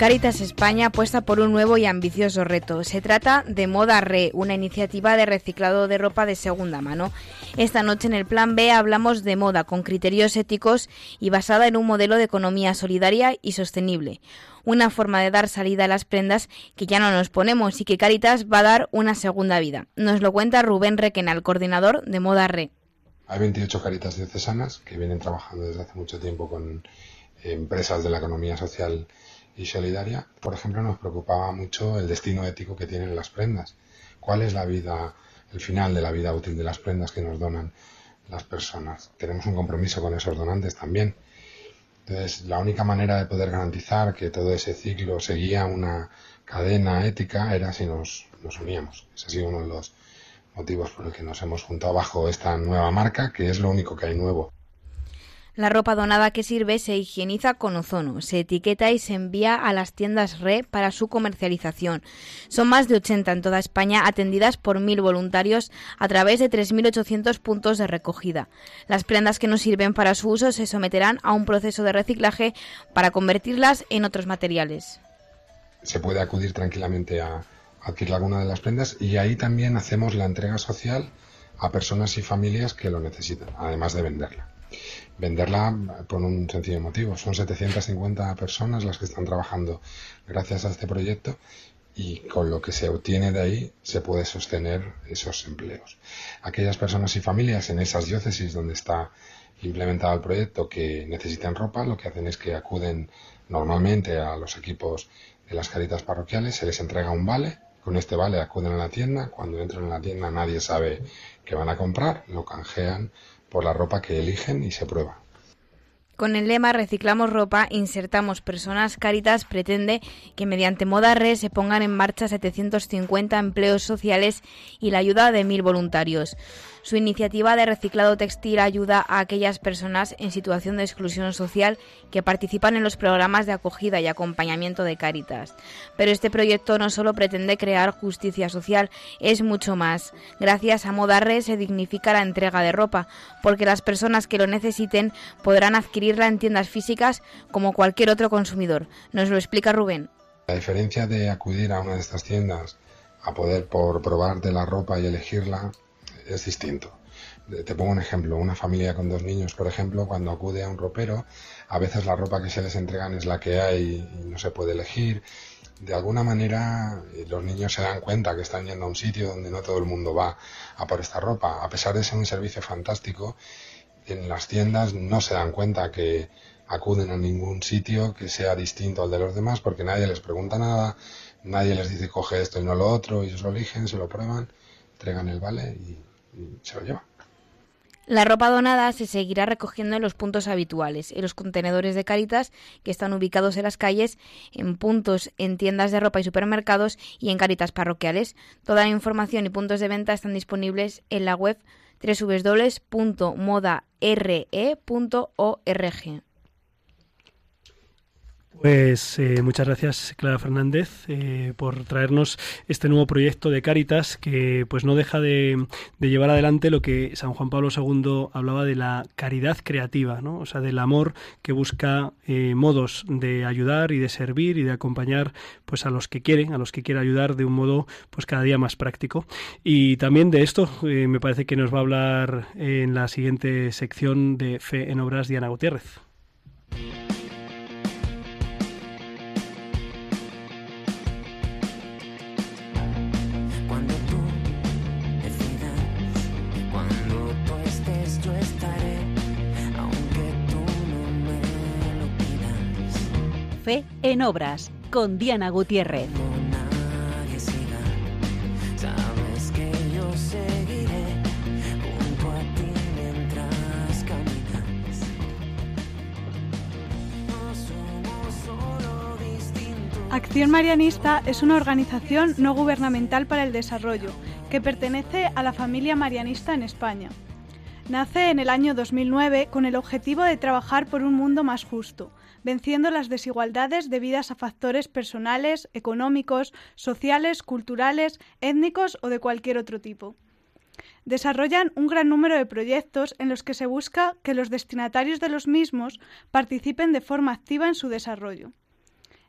Caritas España apuesta por un nuevo y ambicioso reto. Se trata de Moda Re, una iniciativa de reciclado de ropa de segunda mano. Esta noche en el Plan B hablamos de moda con criterios éticos y basada en un modelo de economía solidaria y sostenible. Una forma de dar salida a las prendas que ya no nos ponemos y que Caritas va a dar una segunda vida. Nos lo cuenta Rubén Requenal, coordinador de Moda Re. Hay 28 caritas diocesanas que vienen trabajando desde hace mucho tiempo con empresas de la economía social y solidaria. Por ejemplo, nos preocupaba mucho el destino ético que tienen las prendas. ¿Cuál es la vida, el final de la vida útil de las prendas que nos donan las personas? Tenemos un compromiso con esos donantes también. Entonces, la única manera de poder garantizar que todo ese ciclo seguía una cadena ética era si nos, nos uníamos. Ese ha sido uno de los motivos por el que nos hemos juntado bajo esta nueva marca, que es lo único que hay nuevo. La ropa donada que sirve se higieniza con ozono, se etiqueta y se envía a las tiendas RE para su comercialización. Son más de 80 en toda España atendidas por mil voluntarios a través de 3.800 puntos de recogida. Las prendas que no sirven para su uso se someterán a un proceso de reciclaje para convertirlas en otros materiales. Se puede acudir tranquilamente a adquirir alguna de las prendas y ahí también hacemos la entrega social a personas y familias que lo necesitan, además de venderla. Venderla por un sencillo motivo. Son 750 personas las que están trabajando gracias a este proyecto y con lo que se obtiene de ahí se puede sostener esos empleos. Aquellas personas y familias en esas diócesis donde está implementado el proyecto que necesitan ropa, lo que hacen es que acuden normalmente a los equipos de las caritas parroquiales, se les entrega un vale, con este vale acuden a la tienda, cuando entran en la tienda nadie sabe que van a comprar, lo canjean por la ropa que eligen y se prueba. Con el lema Reciclamos ropa, insertamos personas, Caritas pretende que mediante Moda Re se pongan en marcha 750 empleos sociales y la ayuda de mil voluntarios. Su iniciativa de reciclado textil ayuda a aquellas personas en situación de exclusión social que participan en los programas de acogida y acompañamiento de Caritas. Pero este proyecto no solo pretende crear justicia social, es mucho más. Gracias a Moda Re se dignifica la entrega de ropa, porque las personas que lo necesiten podrán adquirirla en tiendas físicas como cualquier otro consumidor. Nos lo explica Rubén. La diferencia de acudir a una de estas tiendas a poder por probar de la ropa y elegirla es distinto. Te pongo un ejemplo, una familia con dos niños, por ejemplo, cuando acude a un ropero, a veces la ropa que se les entregan es la que hay y no se puede elegir. De alguna manera los niños se dan cuenta que están yendo a un sitio donde no todo el mundo va a por esta ropa. A pesar de ser un servicio fantástico, en las tiendas no se dan cuenta que acuden a ningún sitio que sea distinto al de los demás porque nadie les pregunta nada, nadie les dice coge esto y no lo otro, ellos lo eligen, se lo prueban, entregan el vale y se lo llevan. La ropa donada se seguirá recogiendo en los puntos habituales, en los contenedores de Caritas que están ubicados en las calles, en puntos en tiendas de ropa y supermercados y en Caritas parroquiales. Toda la información y puntos de venta están disponibles en la web www.modare.org. Pues eh, muchas gracias Clara Fernández eh, por traernos este nuevo proyecto de Cáritas que pues no deja de, llevar adelante lo que San Juan Pablo II hablaba de la caridad creativa, ¿no? o sea del amor que busca eh, modos de ayudar y de servir y de acompañar pues a los que quieren, a los que quiere ayudar de un modo pues cada día más práctico. Y también de esto me parece que nos va a hablar en la siguiente sección de Fe en Obras Diana Gutiérrez. En Obras con Diana Gutiérrez. Acción Marianista es una organización no gubernamental para el desarrollo que pertenece a la familia marianista en España. Nace en el año 2009 con el objetivo de trabajar por un mundo más justo, venciendo las desigualdades debidas a factores personales, económicos, sociales, culturales, étnicos o de cualquier otro tipo. Desarrollan un gran número de proyectos en los que se busca que los destinatarios de los mismos participen de forma activa en su desarrollo.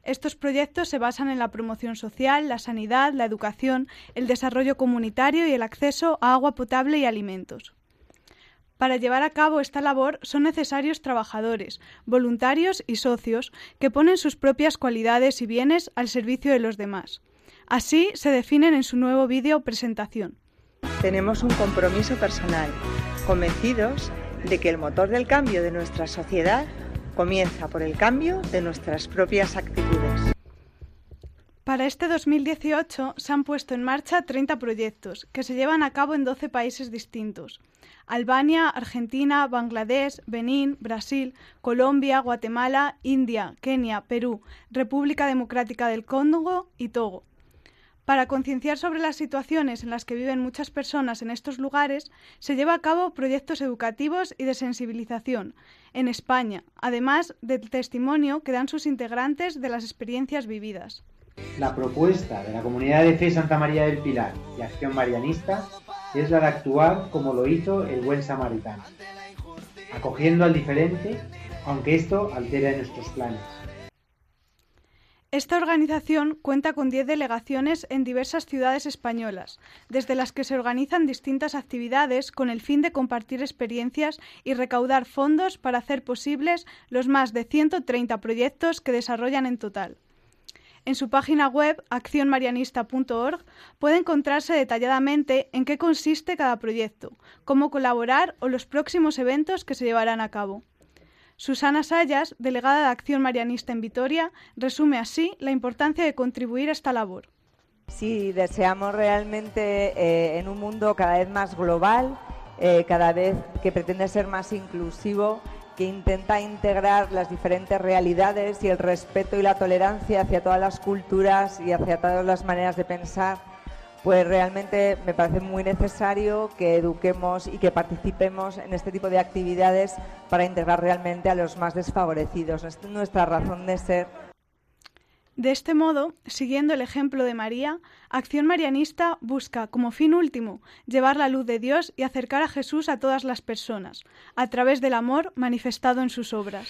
Estos proyectos se basan en la promoción social, la sanidad, la educación, el desarrollo comunitario y el acceso a agua potable y alimentos. Para llevar a cabo esta labor son necesarios trabajadores, voluntarios y socios que ponen sus propias cualidades y bienes al servicio de los demás. Así se definen en su nuevo vídeo presentación. Tenemos un compromiso personal, convencidos de que el motor del cambio de nuestra sociedad comienza por el cambio de nuestras propias actitudes. Para este 2018 se han puesto en marcha 30 proyectos que se llevan a cabo en 12 países distintos. Albania, Argentina, Bangladesh, Benín, Brasil, Colombia, Guatemala, India, Kenia, Perú, República Democrática del Congo y Togo. Para concienciar sobre las situaciones en las que viven muchas personas en estos lugares, se lleva a cabo proyectos educativos y de sensibilización en España, además del testimonio que dan sus integrantes de las experiencias vividas. La propuesta de la Comunidad de Fe Santa María del Pilar y Acción Marianista es la de actuar como lo hizo el buen samaritano, acogiendo al diferente, aunque esto altere nuestros planes. Esta organización cuenta con 10 delegaciones en diversas ciudades españolas, desde las que se organizan distintas actividades con el fin de compartir experiencias y recaudar fondos para hacer posibles los más de 130 proyectos que desarrollan en total. En su página web accionmarianista.org puede encontrarse detalladamente en qué consiste cada proyecto, cómo colaborar o los próximos eventos que se llevarán a cabo. Susana Sayas, delegada de Acción Marianista en Vitoria, resume así la importancia de contribuir a esta labor. Si deseamos realmente eh, en un mundo cada vez más global, eh, cada vez que pretende ser más inclusivo, que intenta integrar las diferentes realidades y el respeto y la tolerancia hacia todas las culturas y hacia todas las maneras de pensar, pues realmente me parece muy necesario que eduquemos y que participemos en este tipo de actividades para integrar realmente a los más desfavorecidos. es nuestra razón de ser de este modo, siguiendo el ejemplo de María, Acción Marianista busca, como fin último, llevar la luz de Dios y acercar a Jesús a todas las personas, a través del amor manifestado en sus obras.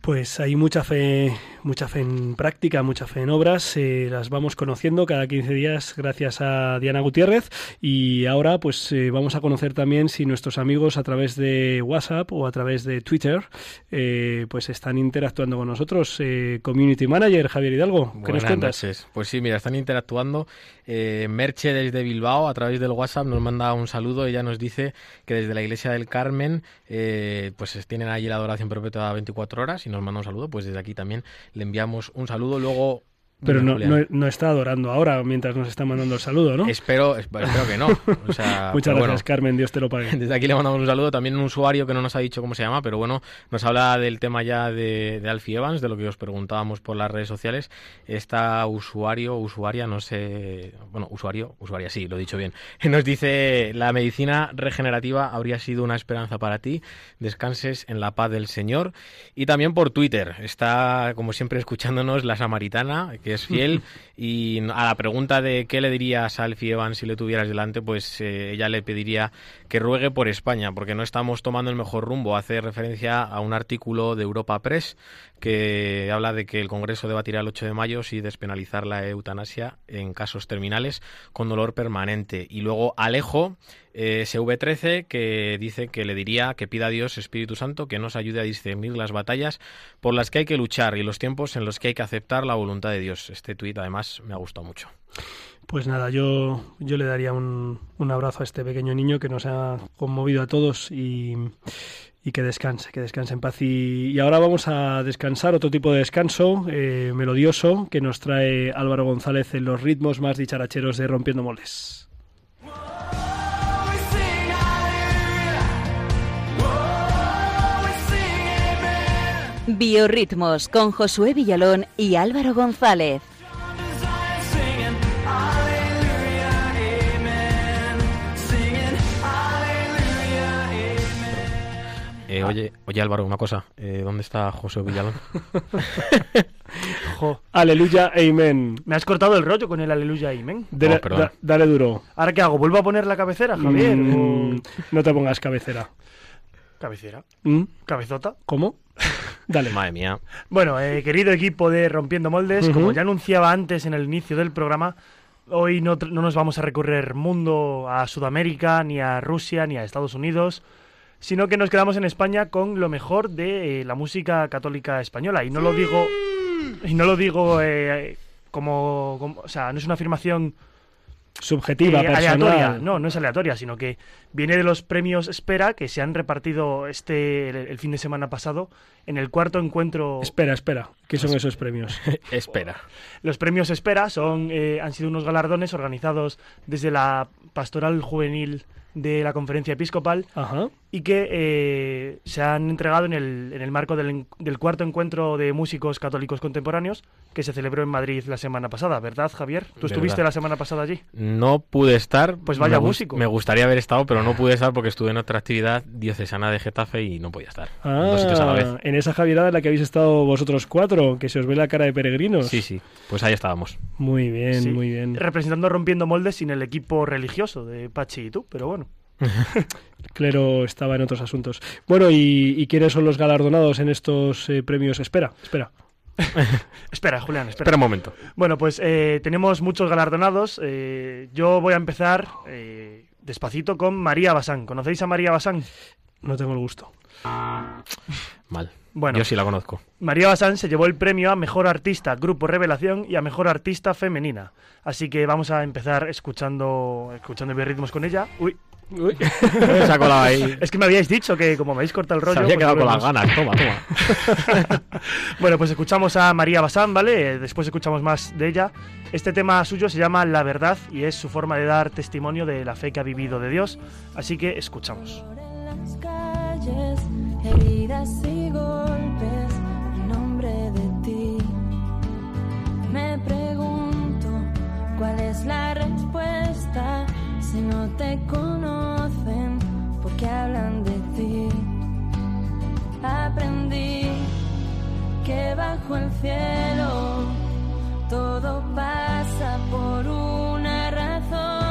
Pues hay mucha fe, mucha fe en práctica, mucha fe en obras. Eh, las vamos conociendo cada 15 días gracias a Diana Gutiérrez. Y ahora, pues eh, vamos a conocer también si nuestros amigos a través de WhatsApp o a través de Twitter, eh, pues están interactuando con nosotros. Community Manager Javier Hidalgo, ¿qué nos cuentas? Pues sí, mira, están interactuando. Merche desde Bilbao a través del WhatsApp nos manda un saludo. Ella nos dice que desde la Iglesia del Carmen, pues tienen allí la adoración perpetua 24 horas nos manda un saludo, pues desde aquí también le enviamos un saludo. Luego Pero no, no, no está adorando ahora mientras nos está mandando el saludo, ¿no? Espero, esp- espero que no. O sea, Muchas gracias, Carmen, Dios te lo pague. Desde aquí le mandamos un saludo. También un usuario que no nos ha dicho cómo se llama, pero bueno, nos habla del tema ya de, de Alfie Evans, de lo que os preguntábamos por las redes sociales. Esta usuario, usuaria, no sé. Bueno, usuario, usuaria, sí, lo he dicho bien. Nos dice: La medicina regenerativa habría sido una esperanza para ti. Descanses en la paz del Señor. Y también por Twitter. Está, como siempre, escuchándonos la samaritana, que es fiel. y a la pregunta de qué le dirías a Alfie Evans si le tuvieras delante, pues eh, ella le pediría que ruegue por España, porque no estamos tomando el mejor rumbo. Hace referencia a un artículo de Europa Press que habla de que el Congreso debatirá el 8 de mayo si despenalizar la eutanasia en casos terminales con dolor permanente. Y luego Alejo, eh, SV13, que dice que le diría que pida a Dios Espíritu Santo que nos ayude a discernir las batallas por las que hay que luchar y los tiempos en los que hay que aceptar la voluntad de Dios. Este tuit además me ha gustado mucho. Pues nada, yo, yo le daría un, un abrazo a este pequeño niño que nos ha conmovido a todos y, y que descanse, que descanse en paz. Y, ahora vamos a descansar, otro tipo de descanso eh, melodioso que nos trae Álvaro González en los ritmos más dicharacheros de Rompiendo Moles. Biorritmos con Josué Villalón y Álvaro González. Oye, oye Álvaro, una cosa. eh, ¿Dónde está José Villalón? Jo, Aleluya, amén. me has cortado el rollo con el aleluya amén. Dale, Oh, perdón. da- dale duro. ¿Ahora qué hago? ¿Vuelvo a poner la cabecera, Javier? Mm, ¿O no te pongas cabecera. cabecera? ¿Mm? ¿Cabezota? ¿Cómo? Dale. Madre mía. Bueno, eh, querido equipo de Rompiendo Moldes, como ya anunciaba antes en el inicio del programa, hoy no, no nos vamos a recorrer mundo a Sudamérica, ni a Rusia, ni a Estados Unidos, sino que nos quedamos en España con lo mejor de eh, la música católica española. Y no lo digo, y no lo digo eh, como, como- o sea, no es una afirmación Subjetiva, eh, aleatoria. No, no es aleatoria, sino que viene de los premios Espera que se han repartido este el, el fin de semana pasado en el cuarto encuentro. Espera, espera. ¿Qué son esos premios? Espera. Los premios Espera son eh, han sido unos galardones organizados desde la Pastoral Juvenil de la Conferencia Episcopal Ajá. y que eh, se han entregado en el, en el marco del, del cuarto encuentro de músicos católicos contemporáneos que se celebró en Madrid la semana pasada, ¿verdad, Javier? ¿Tú estuviste Verdad. la semana pasada allí? No pude estar. Pues vaya me músico. Me gustaría haber estado, pero no pude estar porque estuve en otra actividad diocesana de Getafe y no podía estar. Dos sitios a la vez. Ah, en esa Javierada en la que habéis estado vosotros cuatro, que se os ve la cara de peregrinos. Sí, sí. Pues ahí estábamos. Muy bien, Sí, muy bien. Representando Rompiendo Moldes sin el equipo religioso de Pachi y tú, pero bueno. Clero estaba en otros asuntos. Bueno, ¿y, y quiénes son los galardonados en estos eh, premios? Espera, espera. Espera, Julián, espera. Espera un momento. Bueno, pues eh, tenemos muchos galardonados. eh, yo voy a empezar eh, despacito con María Basán. ¿Conocéis a María Basán? No tengo el gusto. Mal. Bueno. Yo sí la conozco. María Basán se llevó el premio a Mejor Artista Grupo Revelación y a Mejor Artista Femenina. Así que vamos a empezar escuchando, escuchando ritmos con ella. Uy, Se ha colado ahí. es que me habíais dicho que como me habéis cortado el rollo... Se había pues quedado con las ganas. Toma, toma. Bueno, pues escuchamos a María Basán, ¿vale? Eh, Después escuchamos más de ella. Este tema suyo se llama La Verdad y es su forma de dar testimonio de la fe que ha vivido de Dios. Así que escuchamos. en las calles, heridas y golpes, en nombre de ti. Me pregunto cuál es la respuesta si no te conocen, porque hablan de ti. Aprendí que bajo el cielo todo pasa por una razón.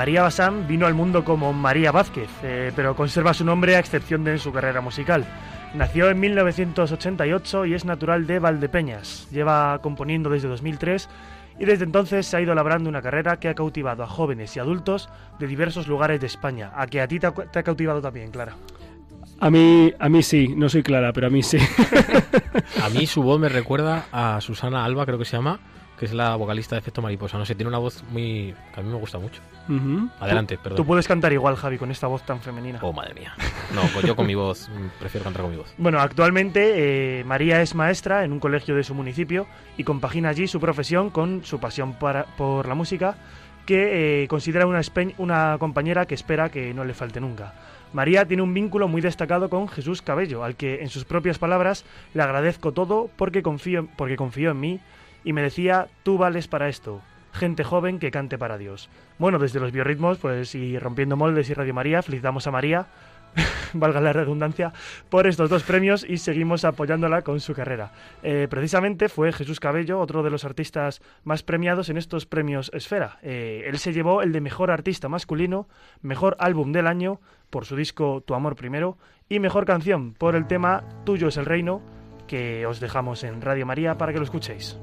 María Basán vino al mundo como María Vázquez, eh, pero conserva su nombre a excepción de en su carrera musical. Nació en 1988 y es natural de Valdepeñas. Lleva componiendo desde 2003 y desde entonces se ha ido labrando una carrera que ha cautivado a jóvenes y adultos de diversos lugares de España. A que a ti te ha, te ha cautivado también, Clara. A mí, a mí sí, no soy Clara, pero a mí sí. A mí su voz me recuerda a Susana Alba, creo que se llama, que es la vocalista de Efecto Mariposa. No sé, tiene una voz muy... que a mí me gusta mucho. Ujú. Adelante, Tú- perdón. Tú puedes cantar igual, Javi, con esta voz tan femenina. Oh, madre mía. No, pues yo con mi voz, mm, prefiero cantar con mi voz. Bueno, actualmente eh, María es maestra en un colegio de su municipio y compagina allí su profesión con su pasión para- por la música, que eh, considera una, una compañera que espera que no le falte nunca. María tiene un vínculo muy destacado con Jesús Cabello, al que, en sus propias palabras, le agradezco todo porque confío, porque confío en mí y me decía, tú vales para esto. Gente joven que cante para Dios. Bueno, desde los biorritmos, pues y rompiendo moldes y Radio María, felicitamos a María valga la redundancia, por estos dos premios y seguimos apoyándola con su carrera. Eh, precisamente fue Jesús Cabello, otro de los artistas más premiados en estos premios Esfera. Eh, él se llevó el de Mejor Artista Masculino, Mejor Álbum del Año por su disco Tu Amor Primero y Mejor Canción por el tema Tuyo es el Reino, que os dejamos en Radio María para que lo escuchéis.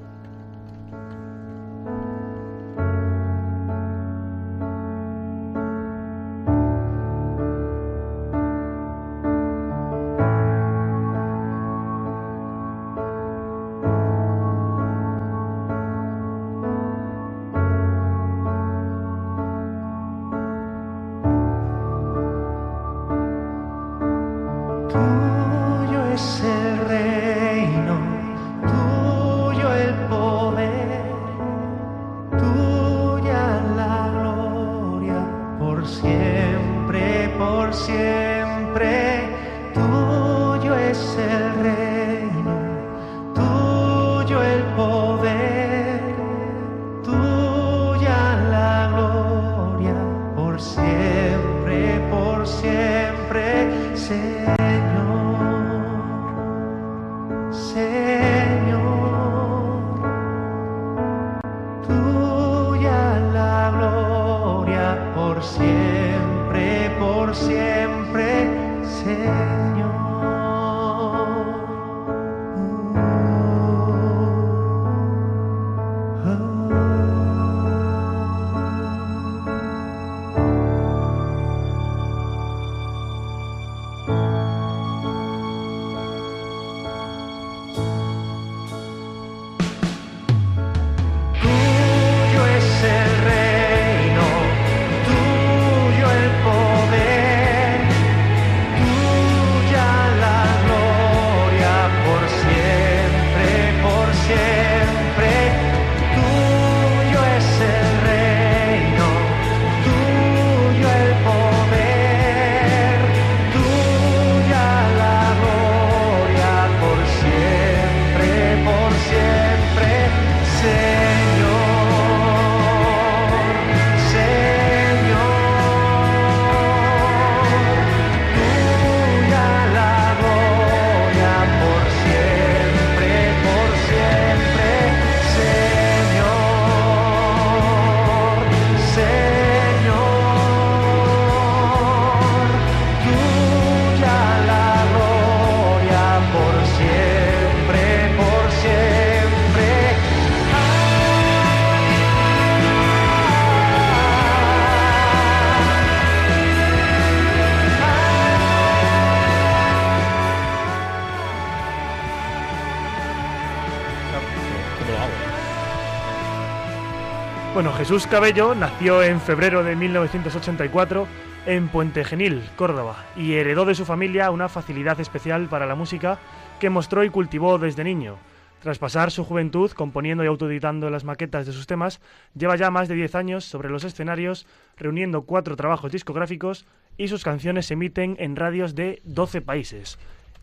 Señor. Bueno, Jesús Cabello nació en febrero de 1984 en Puente Genil, Córdoba, y heredó de su familia una facilidad especial para la música que mostró y cultivó desde niño. Tras pasar su juventud componiendo y autoeditando las maquetas de sus temas, lleva ya más de 10 años sobre los escenarios, reuniendo cuatro trabajos discográficos y sus canciones se emiten en radios de 12 países.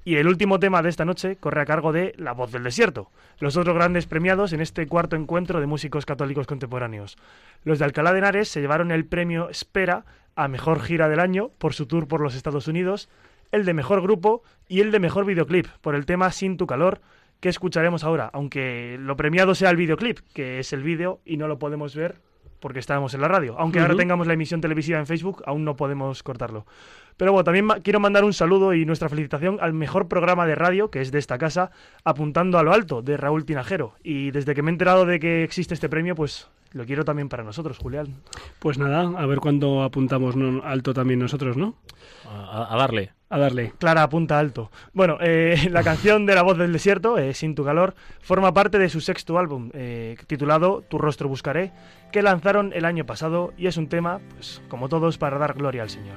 Y el último tema de esta noche corre a cargo de La Voz del Desierto, los otros grandes premiados en este cuarto encuentro de músicos católicos contemporáneos. Los de Alcalá de Henares se llevaron el premio Espera a Mejor Gira del Año por su tour por los Estados Unidos, el de Mejor Grupo y el de Mejor Videoclip por el tema Sin tu calor, que escucharemos ahora, aunque lo premiado sea el videoclip, que es el vídeo y no lo podemos ver porque estábamos en la radio. Aunque ahora tengamos la emisión televisiva en Facebook, aún no podemos cortarlo. Pero bueno, también ma- quiero mandar un saludo y nuestra felicitación al mejor programa de radio, que es de esta casa, Apuntando a lo Alto, de Raúl Tinajero. Y desde que me he enterado de que existe este premio, pues lo quiero también para nosotros, Julián. Pues nada, a ver cuándo apuntamos ¿no? alto también nosotros, ¿no? A, a darle. A darle. Clara apunta alto. Bueno, eh, la canción de La Voz del Desierto, eh, Sin tu calor, forma parte de su sexto álbum, eh, titulado Tu rostro buscaré, que lanzaron el año pasado y es un tema, pues como todos, para dar gloria al Señor.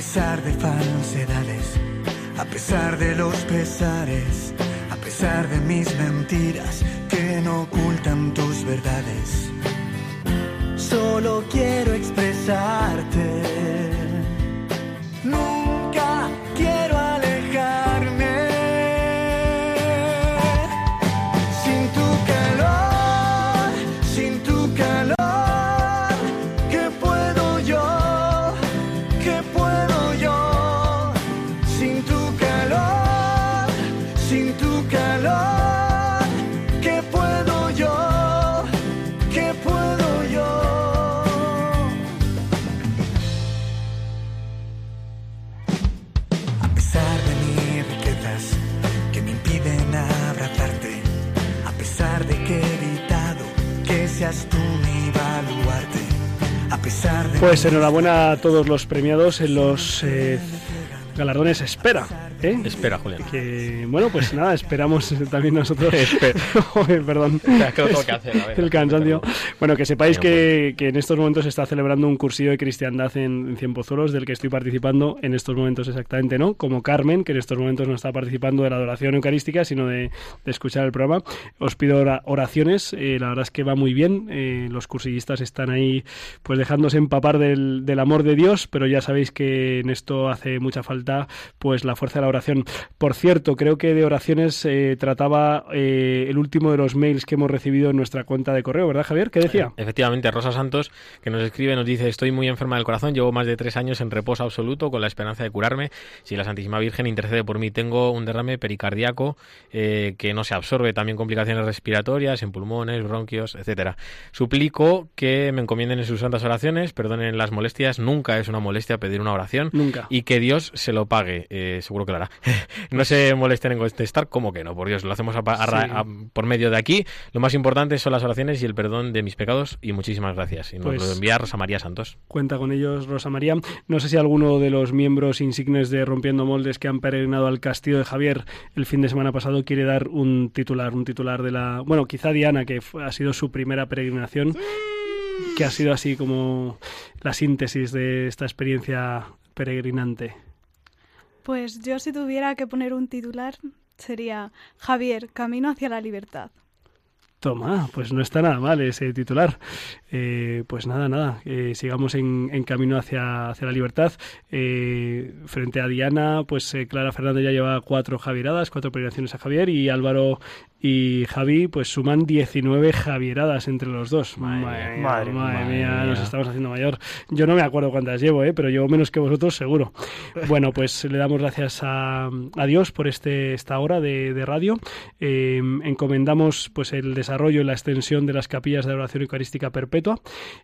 pesar de falsedades, a pesar de los pesares, a pesar de mis mentiras que no ocultan tus verdades. Solo quiero expresarte. Pues enhorabuena a todos los premiados en los eh, galardones Espera. ¿eh? Espera, Julián. Que, bueno, pues nada, esperamos también nosotros. Espera. Joder, perdón. Es que tengo que hacer, a ver. El cansancio. Bueno, que sepáis que, que en estos momentos se está celebrando un cursillo de cristiandad en, en Cienpozuelos, del que estoy participando en estos momentos exactamente, ¿no? Como Carmen, que en estos momentos no está participando de la adoración eucarística, sino de, de escuchar el programa. Os pido ora- oraciones, eh, la verdad es que va muy bien. eh, los cursillistas están ahí, pues dejándose empapar del, del amor de Dios, pero ya sabéis que en esto hace mucha falta, pues la fuerza de la oración. Por cierto, creo que de oraciones eh, trataba eh, el último de los mails que hemos recibido en nuestra cuenta de correo, ¿verdad, Javier? ¿Qué decía? Efectivamente, Rosa Santos, que nos escribe, nos dice, estoy muy enferma del corazón, llevo más de tres años en reposo absoluto con la esperanza de curarme. Si la Santísima Virgen intercede por mí, tengo un derrame pericardíaco eh, que no se absorbe, también complicaciones respiratorias en pulmones, bronquios, etcétera. Suplico que me encomienden en sus santas oraciones, perdonen las molestias, nunca es una molestia pedir una oración. Nunca. Y que Dios se lo pague, eh, seguro que lo hará. no se molesten en contestar, ¿cómo que no? Por Dios, lo hacemos a pa- a ra- Sí. a- por medio de aquí. Lo más importante son las oraciones y el perdón de mis pecados y muchísimas gracias. Y nos Pues- lo envía Rosa María Santos. Cuenta con ellos Rosa María. No sé si alguno de los miembros insignes de Rompiendo Moldes que han peregrinado al castillo de Javier el fin de semana pasado quiere dar un titular, un titular de la... Bueno, quizá Diana, que fue- ha sido su primera peregrinación, que ha sido así como la síntesis de esta experiencia peregrinante. Pues yo si tuviera que poner un titular sería Javier, camino hacia la libertad. Toma, pues no está nada mal ese titular. Eh, pues nada, nada, eh, sigamos en, en camino hacia, hacia la libertad. Eh, frente a Diana, pues eh, Clara Fernández ya lleva cuatro Javieradas, cuatro peregrinaciones a Javier y Álvaro y Javi pues suman 19 Javieradas entre los dos. Madre, mía, madre madre mía. mía, nos estamos haciendo mayor. Yo no me acuerdo cuántas llevo, eh, pero llevo menos que vosotros seguro. Bueno, pues le damos gracias a, a Dios por este, esta hora de, de radio. Eh, encomendamos pues el desarrollo desarrollo y la extensión de las capillas de oración eucarística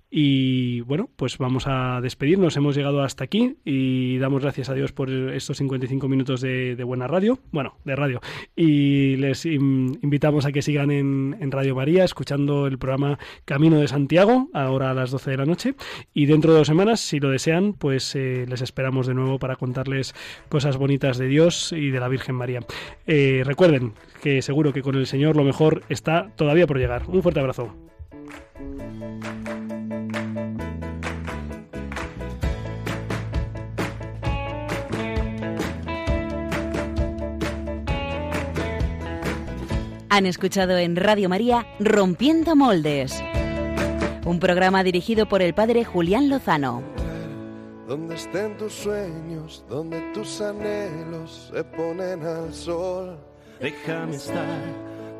Y bueno, pues vamos a despedirnos. Hemos llegado hasta aquí y damos gracias a Dios por estos 55 minutos de, buena radio, bueno, de radio. Y les in- invitamos a que sigan en, en Radio María escuchando el programa Camino de Santiago, ahora a las 12 de la noche. Y dentro de dos semanas, si lo desean, pues eh, les esperamos de nuevo para contarles cosas bonitas de Dios y de la Virgen María. Eh, recuerden que seguro que con el Señor lo mejor está todavía por llegar. Un fuerte abrazo. Han escuchado en Radio María Rompiendo Moldes, un programa dirigido por el padre Julián Lozano. Donde estén tus sueños, donde tus anhelos se ponen al sol. Déjame estar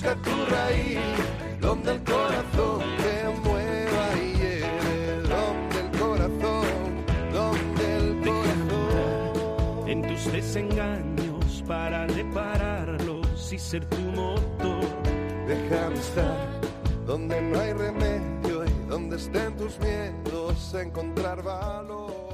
busca tu raíz, donde el corazón te mueva y lleve, donde el corazón, donde el corazón. En tus desengaños para repararlos y ser tu motor. Déjame estar donde no hay remedio y donde estén tus miedos, encontrar valor.